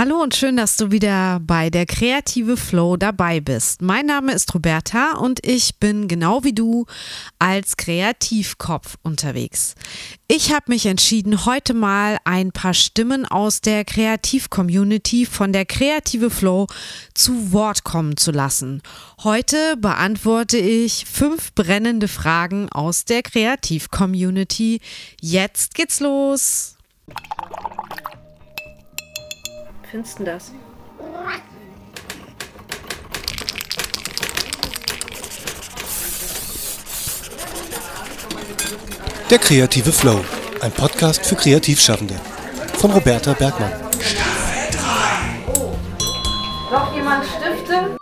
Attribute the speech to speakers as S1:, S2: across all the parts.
S1: Hallo und schön, dass du wieder bei der Kreative Flow dabei bist. Mein Name ist Roberta und ich bin genau wie du als Kreativkopf unterwegs. Ich habe mich entschieden, heute mal ein paar Stimmen aus der Kreativ-Community von der Kreative Flow zu Wort kommen zu lassen. Heute beantworte ich fünf brennende Fragen aus der Kreativ-Community. Jetzt geht's los!
S2: Findest du das?
S3: Der kreative Flow, ein Podcast für Kreativschaffende von Roberta Bergmann.
S2: Oh. Noch jemand Stifte?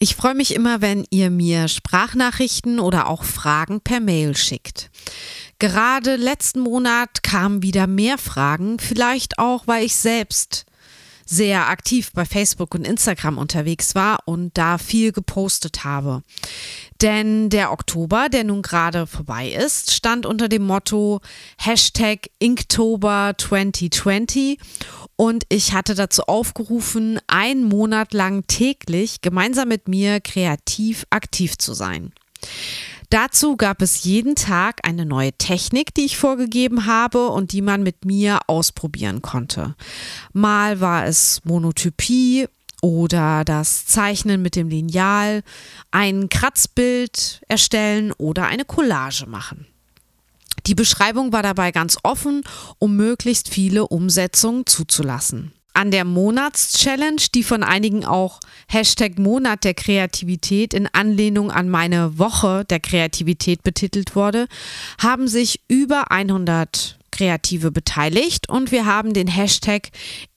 S1: Ich freue mich immer, wenn ihr mir Sprachnachrichten oder auch Fragen per Mail schickt. Gerade letzten Monat kamen wieder mehr Fragen, vielleicht auch, weil ich selbst sehr aktiv bei Facebook und Instagram unterwegs war und da viel gepostet habe. Denn der Oktober, der nun gerade vorbei ist, stand unter dem Motto Hashtag Inktober 2020 und ich hatte dazu aufgerufen, einen Monat lang täglich gemeinsam mit mir kreativ aktiv zu sein. Dazu gab es jeden Tag eine neue Technik, die ich vorgegeben habe und die man mit mir ausprobieren konnte. Mal war es Monotypie oder das Zeichnen mit dem Lineal, ein Kratzbild erstellen oder eine Collage machen. Die Beschreibung war dabei ganz offen, um möglichst viele Umsetzungen zuzulassen an der Monatschallenge, die von einigen auch Hashtag Monat der Kreativität in Anlehnung an meine Woche der Kreativität betitelt wurde, haben sich über 100 Kreative beteiligt und wir haben den Hashtag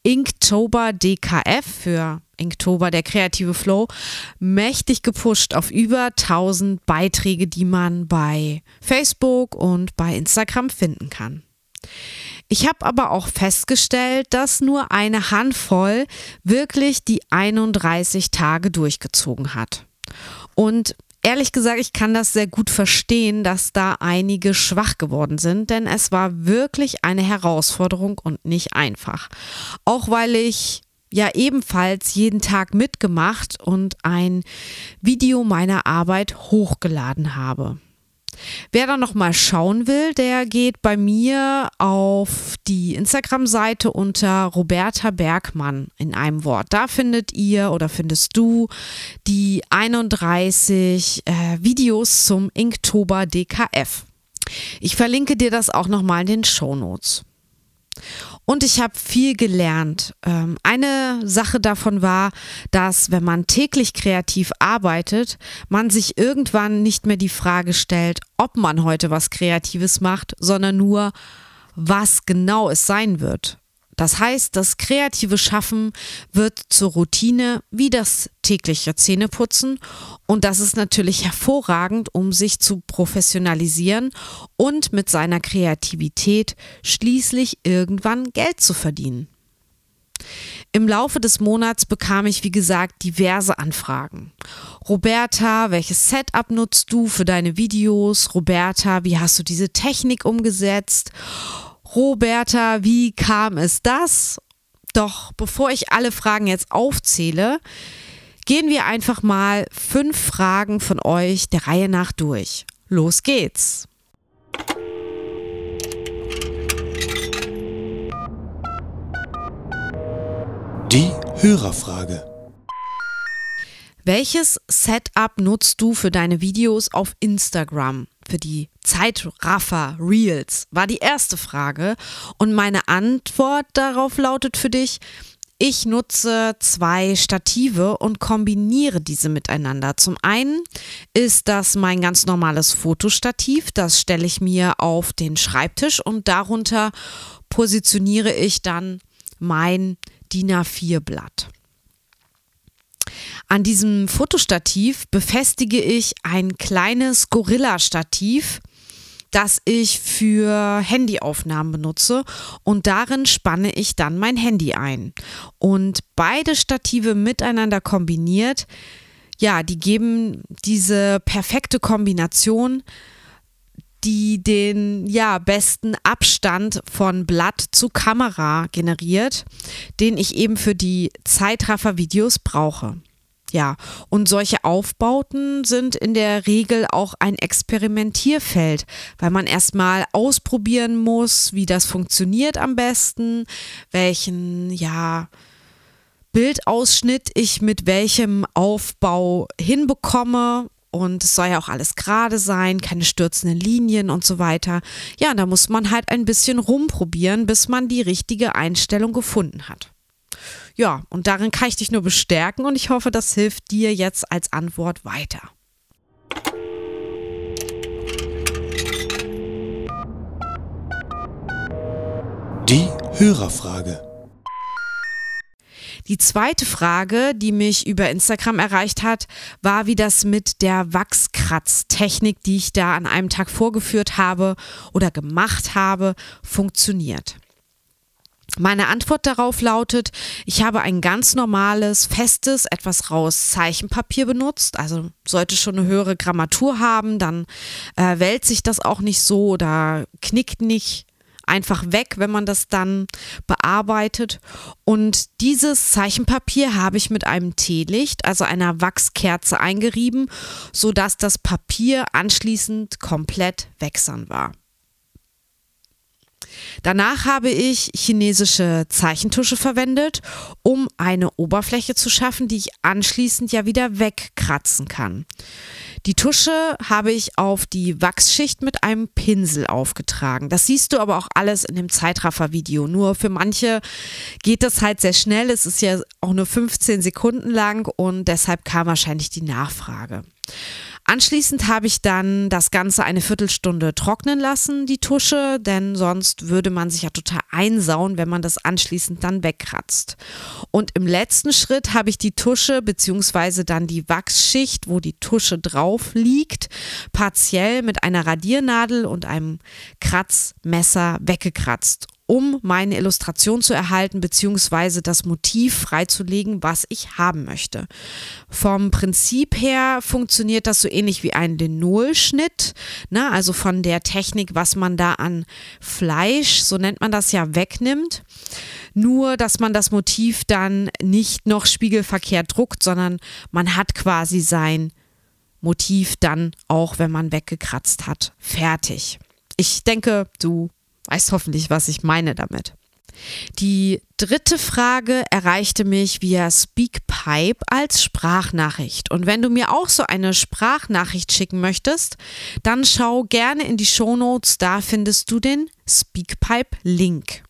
S1: InktoberDKF für Inktober der kreative Flow mächtig gepusht auf über 1000 Beiträge, die man bei Facebook und bei Instagram finden kann. Ich habe aber auch festgestellt, dass nur eine Handvoll wirklich die 31 Tage durchgezogen hat. Und ehrlich gesagt, ich kann das sehr gut verstehen, dass da einige schwach geworden sind, denn es war wirklich eine Herausforderung und nicht einfach. Auch weil ich ja ebenfalls jeden Tag mitgemacht und ein Video meiner Arbeit hochgeladen habe. Wer da noch mal schauen will, der geht bei mir auf die Instagram-Seite unter Roberta Bergmann in einem Wort. Da findet ihr oder findest du die 31 äh, Videos zum Inktober DKF. Ich verlinke dir das auch noch mal in den Show Notes. Und ich habe viel gelernt. Ähm, eine Sache davon war, dass wenn man täglich kreativ arbeitet, man sich irgendwann nicht mehr die Frage stellt, ob man heute was Kreatives macht, sondern nur, was genau es sein wird. Das heißt, das kreative Schaffen wird zur Routine wie das tägliche Zähneputzen und das ist natürlich hervorragend, um sich zu professionalisieren und mit seiner Kreativität schließlich irgendwann Geld zu verdienen. Im Laufe des Monats bekam ich, wie gesagt, diverse Anfragen. Roberta, welches Setup nutzt du für deine Videos? Roberta, wie hast du diese Technik umgesetzt? Roberta, wie kam es das? Doch bevor ich alle Fragen jetzt aufzähle, gehen wir einfach mal fünf Fragen von euch der Reihe nach durch. Los geht's!
S3: Die Hörerfrage.
S1: Welches Setup nutzt du für deine Videos auf Instagram? Für die Zeitraffer Reels war die erste Frage. Und meine Antwort darauf lautet für dich, ich nutze zwei Stative und kombiniere diese miteinander. Zum einen ist das mein ganz normales Fotostativ. Das stelle ich mir auf den Schreibtisch und darunter positioniere ich dann mein DIN A4-Blatt. An diesem Fotostativ befestige ich ein kleines Gorilla-Stativ, das ich für Handyaufnahmen benutze und darin spanne ich dann mein Handy ein. Und beide Stative miteinander kombiniert, ja, die geben diese perfekte Kombination, die den ja besten Abstand von Blatt zu Kamera generiert, den ich eben für die Zeitraffer-Videos brauche. Ja, und solche Aufbauten sind in der Regel auch ein Experimentierfeld, weil man erstmal ausprobieren muss, wie das funktioniert am besten, welchen, ja, Bildausschnitt ich mit welchem Aufbau hinbekomme. Und es soll ja auch alles gerade sein, keine stürzenden Linien und so weiter. Ja, da muss man halt ein bisschen rumprobieren, bis man die richtige Einstellung gefunden hat. Ja, und darin kann ich dich nur bestärken und ich hoffe, das hilft dir jetzt als Antwort weiter.
S3: Die Hörerfrage.
S1: Die zweite Frage, die mich über Instagram erreicht hat, war, wie das mit der Wachskratztechnik, die ich da an einem Tag vorgeführt habe oder gemacht habe, funktioniert. Meine Antwort darauf lautet, ich habe ein ganz normales, festes, etwas raues Zeichenpapier benutzt, also sollte schon eine höhere Grammatur haben, dann äh, wälzt sich das auch nicht so oder knickt nicht einfach weg, wenn man das dann bearbeitet. Und dieses Zeichenpapier habe ich mit einem Teelicht, also einer Wachskerze eingerieben, sodass das Papier anschließend komplett wächsern war. Danach habe ich chinesische Zeichentusche verwendet, um eine Oberfläche zu schaffen, die ich anschließend ja wieder wegkratzen kann. Die Tusche habe ich auf die Wachsschicht mit einem Pinsel aufgetragen. Das siehst du aber auch alles in dem Zeitraffer-Video. Nur für manche geht das halt sehr schnell. Es ist ja auch nur 15 Sekunden lang und deshalb kam wahrscheinlich die Nachfrage. Anschließend habe ich dann das Ganze eine Viertelstunde trocknen lassen, die Tusche, denn sonst würde man sich ja total einsauen, wenn man das anschließend dann wegkratzt. Und im letzten Schritt habe ich die Tusche bzw. dann die Wachsschicht, wo die Tusche drauf liegt, partiell mit einer Radiernadel und einem Kratzmesser weggekratzt um meine Illustration zu erhalten bzw. das Motiv freizulegen, was ich haben möchte. Vom Prinzip her funktioniert das so ähnlich wie ein Linolschnitt, ne? also von der Technik, was man da an Fleisch, so nennt man das ja, wegnimmt. Nur, dass man das Motiv dann nicht noch spiegelverkehrt druckt, sondern man hat quasi sein Motiv dann auch, wenn man weggekratzt hat, fertig. Ich denke, du weißt hoffentlich, was ich meine damit. Die dritte Frage erreichte mich via Speakpipe als Sprachnachricht. Und wenn du mir auch so eine Sprachnachricht schicken möchtest, dann schau gerne in die Shownotes, da findest du den Speakpipe-Link.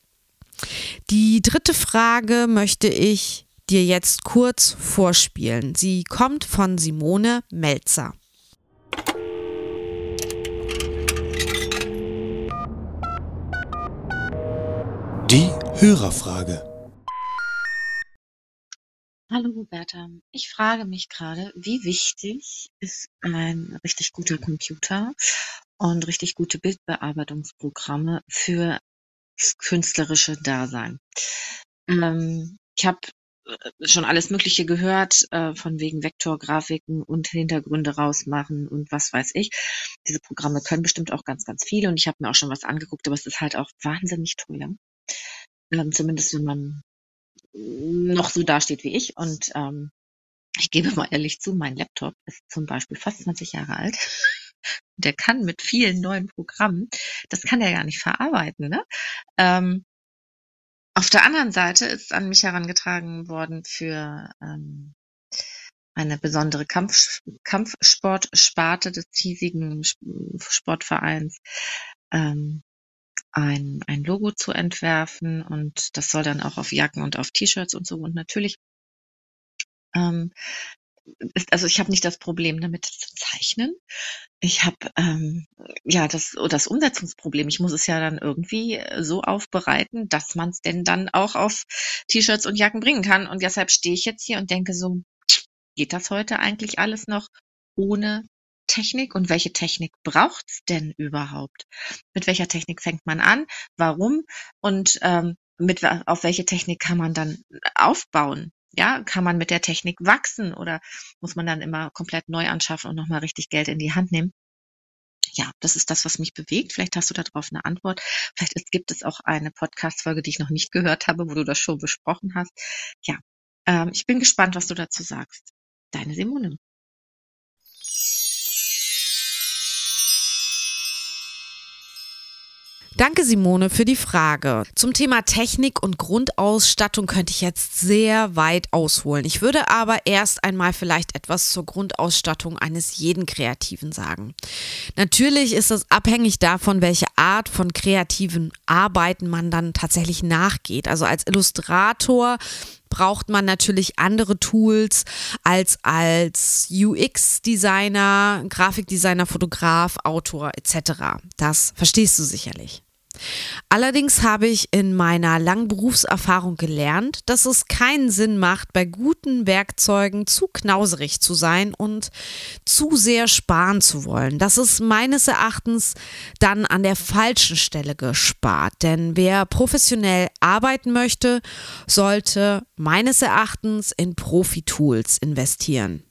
S1: Die dritte Frage möchte ich dir jetzt kurz vorspielen. Sie kommt von Simone Melzer.
S3: Hörerfrage.
S4: Hallo Roberta, ich frage mich gerade, wie wichtig ist ein richtig guter Computer und richtig gute Bildbearbeitungsprogramme für das künstlerische Dasein? Ähm, ich habe äh, schon alles Mögliche gehört, äh, von wegen Vektorgrafiken und Hintergründe rausmachen und was weiß ich. Diese Programme können bestimmt auch ganz, ganz viele und ich habe mir auch schon was angeguckt, aber es ist halt auch wahnsinnig teuer. Zumindest wenn man noch so dasteht wie ich. Und ähm, ich gebe mal ehrlich zu, mein Laptop ist zum Beispiel fast 20 Jahre alt. Der kann mit vielen neuen Programmen, das kann er ja nicht verarbeiten. Ne? Ähm, auf der anderen Seite ist an mich herangetragen worden für ähm, eine besondere Kampf, Kampfsportsparte des hiesigen Sportvereins ähm, ein, ein Logo zu entwerfen und das soll dann auch auf Jacken und auf T-Shirts und so. Und natürlich ähm, ist, also ich habe nicht das Problem damit zu zeichnen. Ich habe ähm, ja das das Umsetzungsproblem. Ich muss es ja dann irgendwie so aufbereiten, dass man es denn dann auch auf T-Shirts und Jacken bringen kann. Und deshalb stehe ich jetzt hier und denke so, geht das heute eigentlich alles noch ohne Technik und welche Technik braucht's denn überhaupt? Mit welcher Technik fängt man an? Warum? Und ähm, mit auf welche Technik kann man dann aufbauen? Ja, kann man mit der Technik wachsen oder muss man dann immer komplett neu anschaffen und nochmal richtig Geld in die Hand nehmen? ja, das ist das, was mich bewegt. Vielleicht hast du darauf eine Antwort. Vielleicht gibt es auch eine Podcast-Folge, die ich noch nicht gehört habe, wo du das schon besprochen hast. Ja, ähm, ich bin gespannt, was du dazu sagst. Deine Simone.
S1: Danke, Simone, für die Frage. Zum Thema Technik und Grundausstattung könnte ich jetzt sehr weit ausholen. Ich würde aber erst einmal vielleicht etwas zur Grundausstattung eines jeden Kreativen sagen. Natürlich ist es abhängig davon, welche Art von kreativen Arbeiten man dann tatsächlich nachgeht. Also als Illustrator braucht man natürlich andere Tools als als UX-Designer, Grafikdesigner, Fotograf, Autor etc. Das verstehst du sicherlich. Allerdings habe ich in meiner langen Berufserfahrung gelernt, dass es keinen Sinn macht, bei guten Werkzeugen zu knauserig zu sein und zu sehr sparen zu wollen. Das ist meines Erachtens dann an der falschen Stelle gespart. Denn wer professionell arbeiten möchte, sollte meines Erachtens in Profi-Tools investieren.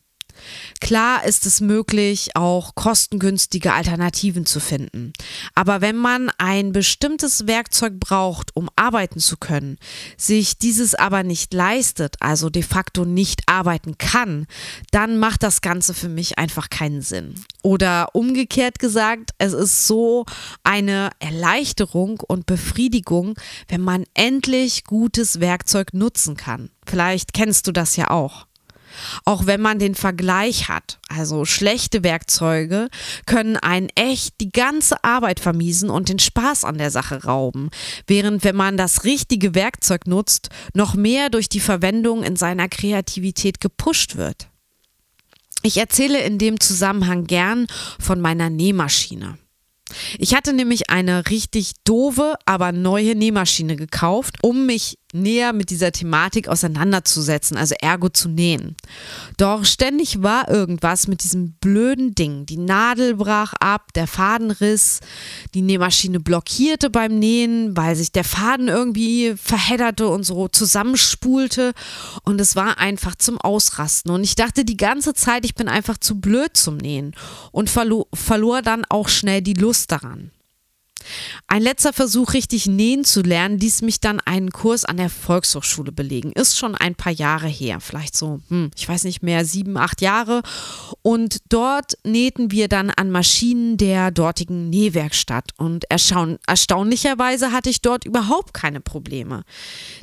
S1: Klar ist es möglich, auch kostengünstige Alternativen zu finden. Aber wenn man ein bestimmtes Werkzeug braucht, um arbeiten zu können, sich dieses aber nicht leistet, also de facto nicht arbeiten kann, dann macht das Ganze für mich einfach keinen Sinn. Oder umgekehrt gesagt, es ist so eine Erleichterung und Befriedigung, wenn man endlich gutes Werkzeug nutzen kann. Vielleicht kennst du das ja auch. Auch wenn man den Vergleich hat, also schlechte Werkzeuge können einen echt die ganze Arbeit vermiesen und den Spaß an der Sache rauben, während wenn man das richtige Werkzeug nutzt, noch mehr durch die Verwendung in seiner Kreativität gepusht wird. Ich erzähle in dem Zusammenhang gern von meiner Nähmaschine. Ich hatte nämlich eine richtig doofe, aber neue Nähmaschine gekauft, um mich näher mit dieser Thematik auseinanderzusetzen, also ergo zu nähen. Doch ständig war irgendwas mit diesem blöden Ding. Die Nadel brach ab, der Faden riss, die Nähmaschine blockierte beim Nähen, weil sich der Faden irgendwie verhedderte und so zusammenspulte und es war einfach zum Ausrasten. Und ich dachte die ganze Zeit, ich bin einfach zu blöd zum Nähen und verlo verlor dann auch schnell die Lust daran. Ein letzter Versuch, richtig nähen zu lernen, ließ mich dann einen Kurs an der Volkshochschule belegen. Ist schon ein paar Jahre her, vielleicht so, hm, ich weiß nicht mehr, sieben, acht Jahre. Und dort nähten wir dann an Maschinen der dortigen Nähwerkstatt. Und erstaunlicherweise hatte ich dort überhaupt keine Probleme.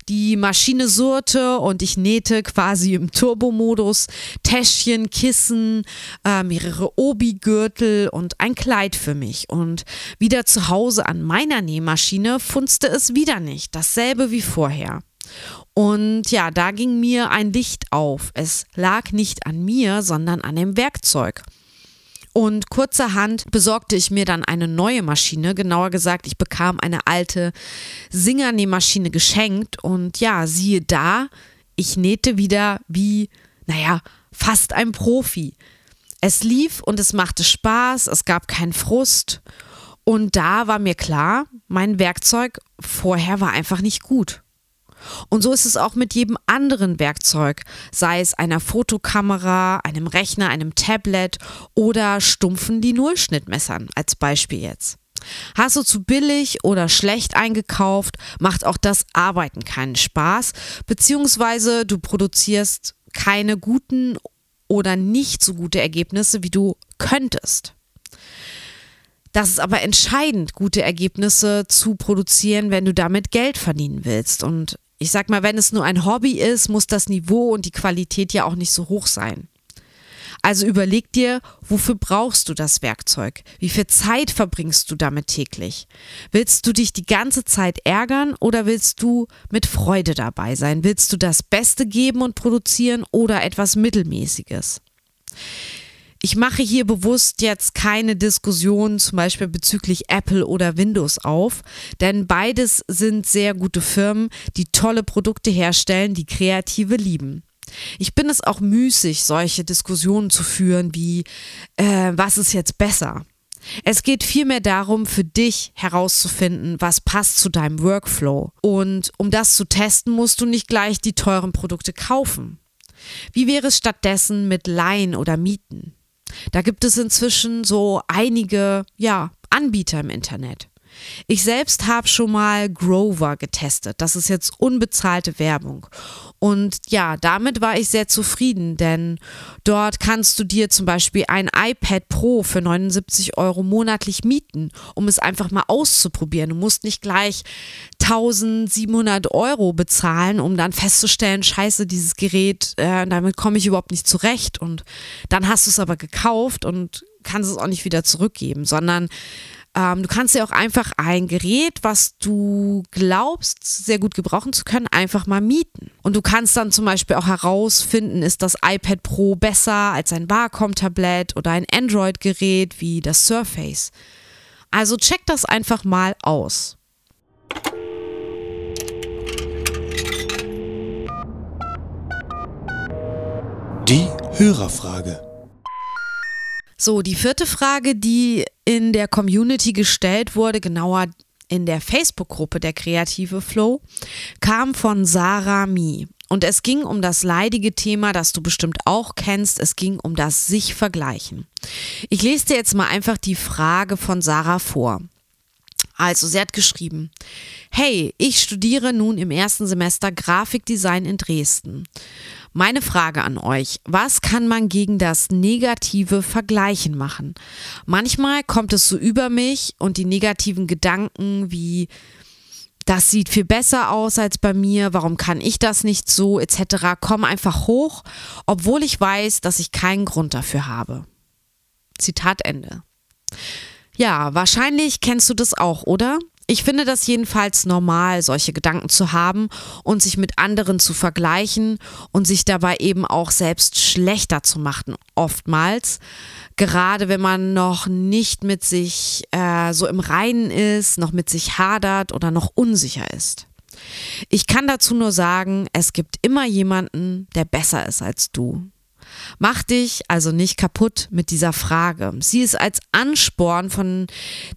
S1: Die Maschine surrte und ich nähte quasi im Turbomodus Täschchen, Kissen, äh, mehrere Obi-Gürtel und ein Kleid für mich. Und wieder zu Hause an meiner Nähmaschine funzte es wieder nicht, dasselbe wie vorher. Und ja, da ging mir ein Licht auf. Es lag nicht an mir, sondern an dem Werkzeug. Und kurzerhand besorgte ich mir dann eine neue Maschine. Genauer gesagt, ich bekam eine alte Singer-Nähmaschine geschenkt. Und ja, siehe da, ich nähte wieder wie, naja, fast ein Profi. Es lief und es machte Spaß, es gab keinen Frust. Und da war mir klar, mein Werkzeug vorher war einfach nicht gut. Und so ist es auch mit jedem anderen Werkzeug, sei es einer Fotokamera, einem Rechner, einem Tablet oder stumpfen die Nullschnittmessern als Beispiel jetzt. Hast du zu billig oder schlecht eingekauft, macht auch das Arbeiten keinen Spaß, beziehungsweise du produzierst keine guten oder nicht so gute Ergebnisse, wie du könntest. Das ist aber entscheidend, gute Ergebnisse zu produzieren, wenn du damit Geld verdienen willst. Und ich sag mal, wenn es nur ein Hobby ist, muss das Niveau und die Qualität ja auch nicht so hoch sein. Also überleg dir, wofür brauchst du das Werkzeug? Wie viel Zeit verbringst du damit täglich? Willst du dich die ganze Zeit ärgern oder willst du mit Freude dabei sein? Willst du das Beste geben und produzieren oder etwas Mittelmäßiges? Ich mache hier bewusst jetzt keine Diskussion zum Beispiel bezüglich Apple oder Windows auf, denn beides sind sehr gute Firmen, die tolle Produkte herstellen, die Kreative lieben. Ich bin es auch müßig, solche Diskussionen zu führen wie, äh, was ist jetzt besser? Es geht vielmehr darum, für dich herauszufinden, was passt zu deinem Workflow. Und um das zu testen, musst du nicht gleich die teuren Produkte kaufen. Wie wäre es stattdessen mit Leihen oder Mieten? Da gibt es inzwischen so einige, ja, Anbieter im Internet. Ich selbst habe schon mal Grover getestet. Das ist jetzt unbezahlte Werbung. Und ja, damit war ich sehr zufrieden, denn dort kannst du dir zum Beispiel ein iPad Pro für 79 Euro monatlich mieten, um es einfach mal auszuprobieren. Du musst nicht gleich 1700 Euro bezahlen, um dann festzustellen, scheiße, dieses Gerät, äh, damit komme ich überhaupt nicht zurecht. Und dann hast du es aber gekauft und kannst es auch nicht wieder zurückgeben, sondern ähm, du kannst dir auch einfach ein Gerät, was du glaubst, sehr gut gebrauchen zu können, einfach mal mieten. Und du kannst dann zum Beispiel auch herausfinden, ist das iPad Pro besser als ein Wacom-Tablett oder ein Android-Gerät wie das Surface. Also check das einfach mal aus.
S3: Die Hörerfrage.
S1: So, die vierte Frage, die in der Community gestellt wurde, genauer in der Facebook-Gruppe der Kreative Flow, kam von Sarah Mi. Und es ging um das leidige Thema, das du bestimmt auch kennst. Es ging um das sich vergleichen. Ich lese dir jetzt mal einfach die Frage von Sarah vor. Also, sie hat geschrieben, hey, ich studiere nun im ersten Semester Grafikdesign in Dresden. Meine Frage an euch, was kann man gegen das negative Vergleichen machen? Manchmal kommt es so über mich und die negativen Gedanken wie, das sieht viel besser aus als bei mir, warum kann ich das nicht so, etc., kommen einfach hoch, obwohl ich weiß, dass ich keinen Grund dafür habe. Zitat Ende. Ja, wahrscheinlich kennst du das auch, oder? Ich finde das jedenfalls normal, solche Gedanken zu haben und sich mit anderen zu vergleichen und sich dabei eben auch selbst schlechter zu machen, oftmals. Gerade wenn man noch nicht mit sich äh, so im Reinen ist, noch mit sich hadert oder noch unsicher ist. Ich kann dazu nur sagen, es gibt immer jemanden, der besser ist als du. Mach dich also nicht kaputt mit dieser Frage. Sieh es als Ansporn von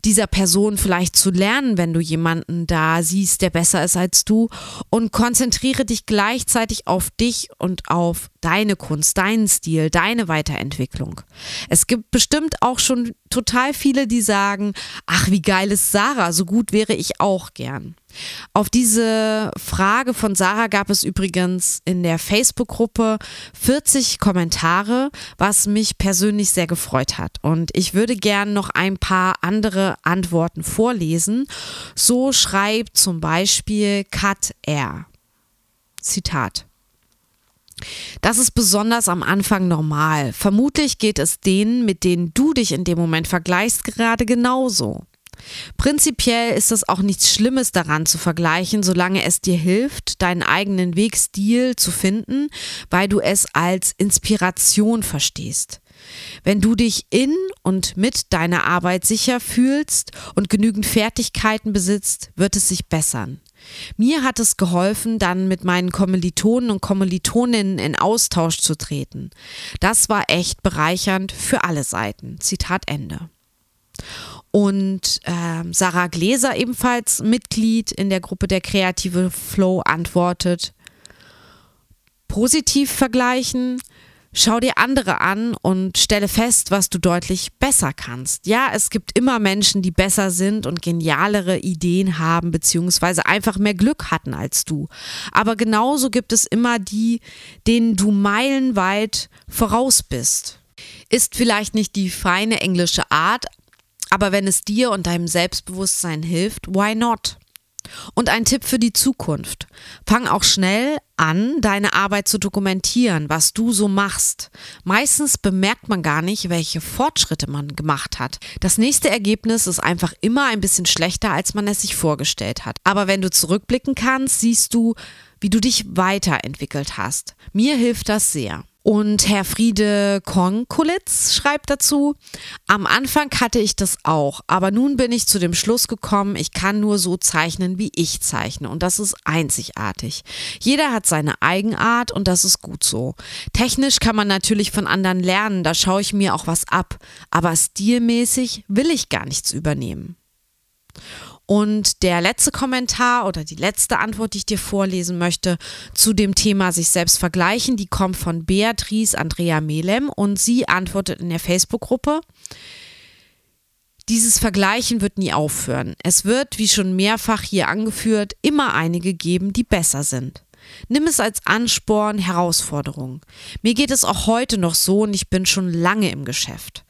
S1: dieser Person vielleicht zu lernen, wenn du jemanden da siehst, der besser ist als du und konzentriere dich gleichzeitig auf dich und auf deine Kunst, deinen Stil, deine Weiterentwicklung. Es gibt bestimmt auch schon total viele, die sagen, ach, wie geil ist Sarah, so gut wäre ich auch gern. Auf diese Frage von Sarah gab es übrigens in der Facebook-Gruppe 40 Kommentare, was mich persönlich sehr gefreut hat. Und ich würde gern noch ein paar andere Antworten vorlesen. So schreibt zum Beispiel Kat R. Zitat. Das ist besonders am Anfang normal. Vermutlich geht es denen, mit denen du dich in dem Moment vergleichst, gerade genauso. Prinzipiell ist es auch nichts Schlimmes daran zu vergleichen, solange es dir hilft, deinen eigenen Wegstil zu finden, weil du es als Inspiration verstehst. Wenn du dich in und mit deiner Arbeit sicher fühlst und genügend Fertigkeiten besitzt, wird es sich bessern. Mir hat es geholfen, dann mit meinen Kommilitonen und Kommilitoninnen in Austausch zu treten. Das war echt bereichernd für alle Seiten. Zitat Ende. Und äh, Sarah Gläser, ebenfalls Mitglied in der Gruppe der Kreative Flow, antwortet, positiv vergleichen, Schau dir andere an und stelle fest, was du deutlich besser kannst. Ja, es gibt immer Menschen, die besser sind und genialere Ideen haben, beziehungsweise einfach mehr Glück hatten als du. Aber genauso gibt es immer die, denen du meilenweit voraus bist. Ist vielleicht nicht die feine englische Art, aber wenn es dir und deinem Selbstbewusstsein hilft, why not? Und ein Tipp für die Zukunft. Fang auch schnell an, deine Arbeit zu dokumentieren, was du so machst. Meistens bemerkt man gar nicht, welche Fortschritte man gemacht hat. Das nächste Ergebnis ist einfach immer ein bisschen schlechter, als man es sich vorgestellt hat. Aber wenn du zurückblicken kannst, siehst du, wie du dich weiterentwickelt hast. Mir hilft das sehr. Und Herr Friede Konkulitz schreibt dazu, am Anfang hatte ich das auch, aber nun bin ich zu dem Schluss gekommen, ich kann nur so zeichnen, wie ich zeichne und das ist einzigartig. Jeder hat seine Eigenart und das ist gut so. Technisch kann man natürlich von anderen lernen, da schaue ich mir auch was ab, aber stilmäßig will ich gar nichts übernehmen. Und der letzte Kommentar oder die letzte Antwort, die ich dir vorlesen möchte zu dem Thema sich selbst vergleichen, die kommt von Beatrice Andrea Melem und sie antwortet in der Facebook-Gruppe. Dieses Vergleichen wird nie aufhören. Es wird, wie schon mehrfach hier angeführt, immer einige geben, die besser sind. Nimm es als Ansporn, Herausforderung. Mir geht es auch heute noch so und ich bin schon lange im Geschäft.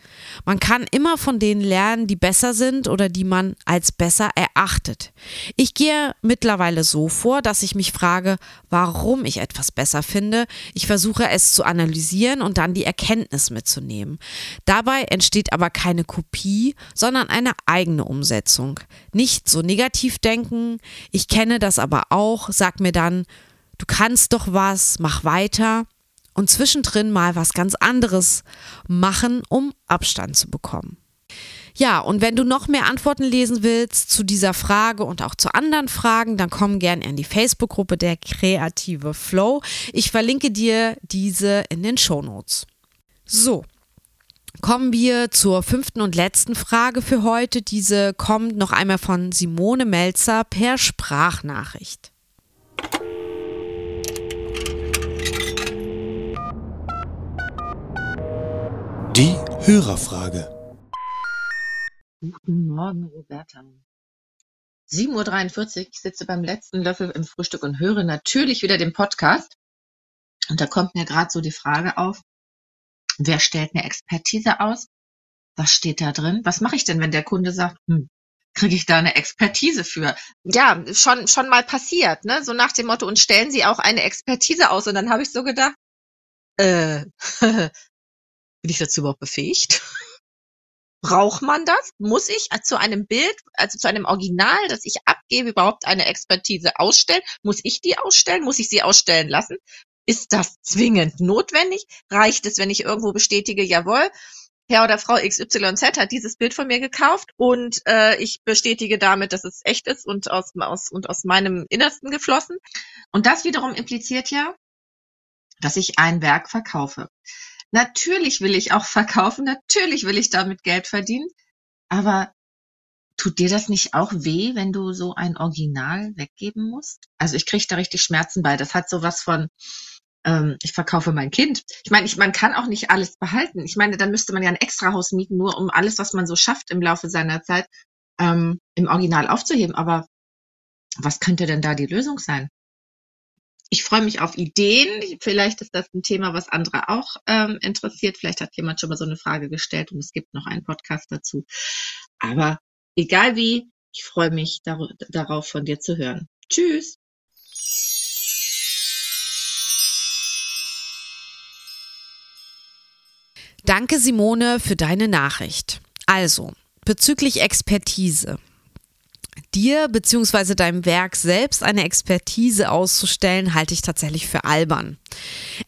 S1: Man kann immer von denen lernen, die besser sind oder die man als besser erachtet. Ich gehe mittlerweile so vor, dass ich mich frage, warum ich etwas besser finde. Ich versuche es zu analysieren und dann die Erkenntnis mitzunehmen. Dabei entsteht aber keine Kopie, sondern eine eigene Umsetzung. Nicht so negativ denken, ich kenne das aber auch, sag mir dann, du kannst doch was, mach weiter und zwischendrin mal was ganz anderes machen, um Abstand zu bekommen. Ja, und wenn du noch mehr Antworten lesen willst zu dieser Frage und auch zu anderen Fragen, dann komm gerne in die Facebook-Gruppe der Kreative Flow. Ich verlinke dir diese in den Show Notes. So, kommen wir zur fünften und letzten Frage für heute. Diese kommt noch einmal von Simone Melzer per Sprachnachricht.
S3: Die Hörerfrage.
S4: Guten Morgen, Roberta. 7.43 Uhr, ich sitze beim letzten Löffel im Frühstück und höre natürlich wieder den Podcast. Und da kommt mir gerade so die Frage auf, wer stellt eine Expertise aus? Was steht da drin? Was mache ich denn, wenn der Kunde sagt, hm, kriege ich da eine Expertise für? Ja, schon, schon mal passiert, ne? So nach dem Motto, und stellen Sie auch eine Expertise aus? Und dann habe ich so gedacht, äh, Bin ich dazu überhaupt befähigt? Braucht man das? Muss ich zu einem Bild, also zu einem Original, das ich abgebe, überhaupt eine Expertise ausstellen? Muss ich die ausstellen? Muss ich sie ausstellen lassen? Ist das zwingend notwendig? Reicht es, wenn ich irgendwo bestätige, jawohl, Herr oder Frau XYZ hat dieses Bild von mir gekauft und äh, ich bestätige damit, dass es echt ist und aus, aus, und aus meinem Innersten geflossen. Und das wiederum impliziert ja, dass ich ein Werk verkaufe. Natürlich will ich auch verkaufen, natürlich will ich damit Geld verdienen, aber tut dir das nicht auch weh, wenn du so ein Original weggeben musst? Also ich kriege da richtig Schmerzen bei. Das hat sowas von, ähm, ich verkaufe mein Kind. Ich meine, ich, man kann auch nicht alles behalten. Ich meine, dann müsste man ja ein Extrahaus mieten, nur um alles, was man so schafft im Laufe seiner Zeit, ähm, im Original aufzuheben. Aber was könnte denn da die Lösung sein? Ich freue mich auf Ideen. Vielleicht ist das ein Thema, was andere auch ähm, interessiert. Vielleicht hat jemand schon mal so eine Frage gestellt und es gibt noch einen Podcast dazu. Aber egal wie, ich freue mich dar darauf, von dir zu hören. Tschüss.
S1: Danke, Simone, für deine Nachricht. Also, bezüglich Expertise dir bzw. deinem Werk selbst eine Expertise auszustellen, halte ich tatsächlich für albern.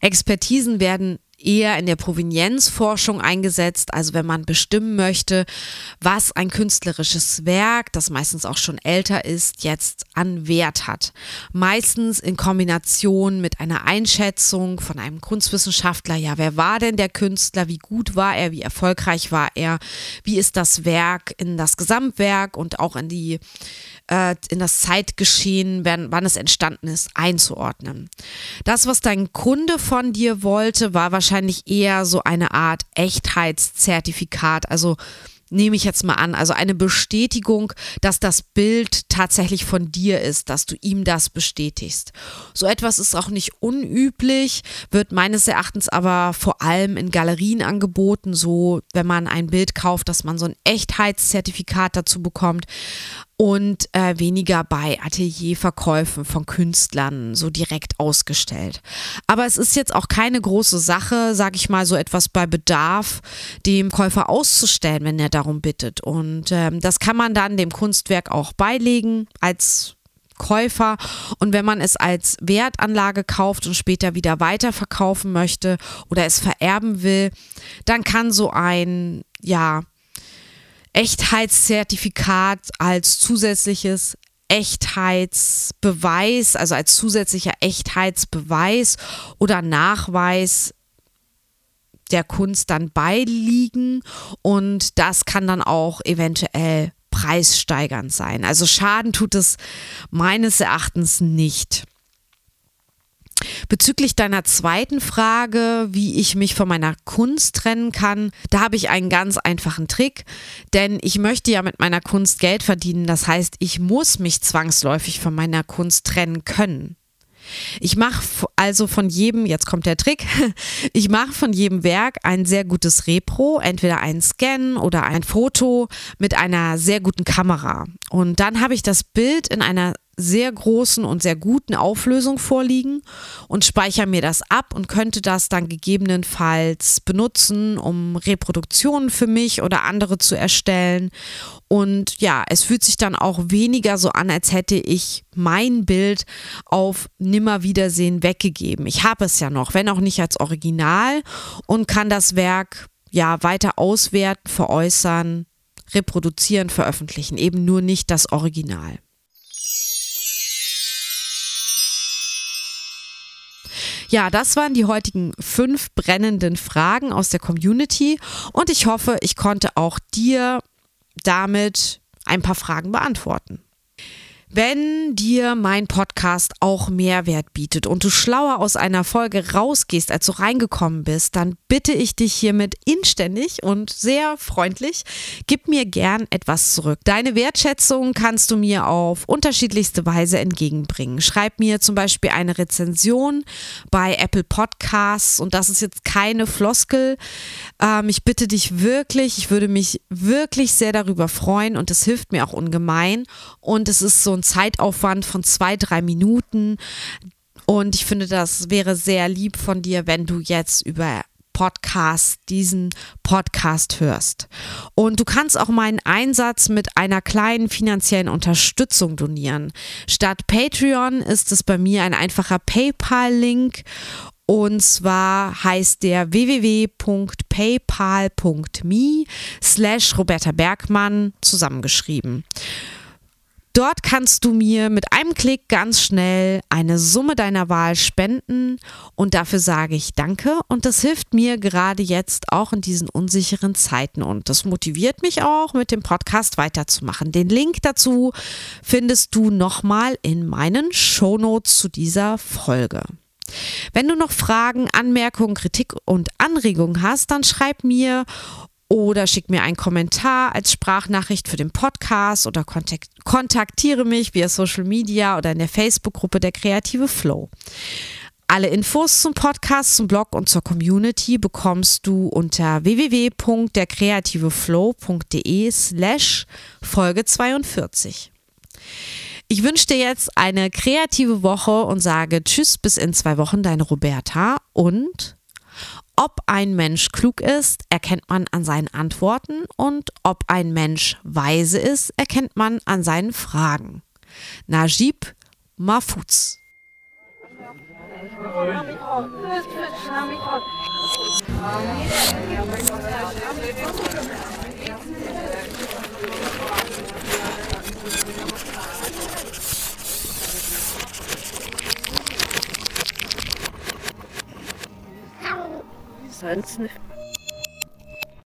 S1: Expertisen werden eher in der Provenienzforschung eingesetzt, also wenn man bestimmen möchte, was ein künstlerisches Werk, das meistens auch schon älter ist, jetzt an Wert hat. Meistens in Kombination mit einer Einschätzung von einem Kunstwissenschaftler, ja, wer war denn der Künstler, wie gut war er, wie erfolgreich war er, wie ist das Werk in das Gesamtwerk und auch in die äh, in das Zeitgeschehen, wann, wann es entstanden ist, einzuordnen. Das, was dein Kunde von dir wollte, war wahrscheinlich eher so eine Art Echtheitszertifikat, also nehme ich jetzt mal an. Also eine Bestätigung, dass das Bild tatsächlich von dir ist, dass du ihm das bestätigst. So etwas ist auch nicht unüblich, wird meines Erachtens aber vor allem in Galerien angeboten, so wenn man ein Bild kauft, dass man so ein Echtheitszertifikat dazu bekommt und äh, weniger bei Atelierverkäufen von Künstlern so direkt ausgestellt. Aber es ist jetzt auch keine große Sache, sage ich mal, so etwas bei Bedarf dem Käufer auszustellen, wenn er darum bittet. Und ähm, das kann man dann dem Kunstwerk auch beilegen als Käufer und wenn man es als Wertanlage kauft und später wieder weiterverkaufen möchte oder es vererben will, dann kann so ein ja Echtheitszertifikat als zusätzliches Echtheitsbeweis, also als zusätzlicher Echtheitsbeweis oder Nachweis der Kunst dann beiliegen und das kann dann auch eventuell preissteigernd sein. Also Schaden tut es meines Erachtens nicht. Bezüglich deiner zweiten Frage, wie ich mich von meiner Kunst trennen kann, da habe ich einen ganz einfachen Trick, denn ich möchte ja mit meiner Kunst Geld verdienen. Das heißt, ich muss mich zwangsläufig von meiner Kunst trennen können. Ich mache also von jedem, jetzt kommt der Trick, ich mache von jedem Werk ein sehr gutes Repro, entweder ein Scan oder ein Foto mit einer sehr guten Kamera. Und dann habe ich das Bild in einer sehr großen und sehr guten Auflösung vorliegen und speichere mir das ab und könnte das dann gegebenenfalls benutzen, um Reproduktionen für mich oder andere zu erstellen. Und ja, es fühlt sich dann auch weniger so an, als hätte ich mein Bild auf Nimmerwiedersehen weggegeben. Ich habe es ja noch, wenn auch nicht als Original und kann das Werk ja weiter auswerten, veräußern, reproduzieren, veröffentlichen, eben nur nicht das Original. Ja, das waren die heutigen fünf brennenden Fragen aus der Community und ich hoffe, ich konnte auch dir damit ein paar Fragen beantworten. Wenn dir mein Podcast auch Mehrwert bietet und du schlauer aus einer Folge rausgehst, als du reingekommen bist, dann bitte ich dich hiermit inständig und sehr freundlich, gib mir gern etwas zurück. Deine Wertschätzung kannst du mir auf unterschiedlichste Weise entgegenbringen. Schreib mir zum Beispiel eine Rezension bei Apple Podcasts und das ist jetzt keine Floskel. Ähm, ich bitte dich wirklich, ich würde mich wirklich sehr darüber freuen und es hilft mir auch ungemein und es ist so ein Zeitaufwand von zwei, drei Minuten. Und ich finde, das wäre sehr lieb von dir, wenn du jetzt über Podcast, diesen Podcast hörst. Und du kannst auch meinen Einsatz mit einer kleinen finanziellen Unterstützung donieren. Statt Patreon ist es bei mir ein einfacher PayPal-Link und zwar heißt der www.paypal.me slash Roberta Bergmann zusammengeschrieben. Dort kannst du mir mit einem Klick ganz schnell eine Summe deiner Wahl spenden und dafür sage ich Danke und das hilft mir gerade jetzt auch in diesen unsicheren Zeiten und das motiviert mich auch mit dem Podcast weiterzumachen. Den Link dazu findest du nochmal in meinen Shownotes zu dieser Folge. Wenn du noch Fragen, Anmerkungen, Kritik und Anregungen hast, dann schreib mir oder schick mir einen Kommentar als Sprachnachricht für den Podcast oder kontaktiere mich via Social Media oder in der Facebook-Gruppe der Kreative Flow. Alle Infos zum Podcast, zum Blog und zur Community bekommst du unter www.derkreativeflow.de slash Folge 42. Ich wünsche dir jetzt eine kreative Woche und sage Tschüss bis in zwei Wochen, deine Roberta und ob ein Mensch klug ist, erkennt man an seinen Antworten und ob ein Mensch weise ist, erkennt man an seinen Fragen. Najib Mahfouz.
S2: Ansonsten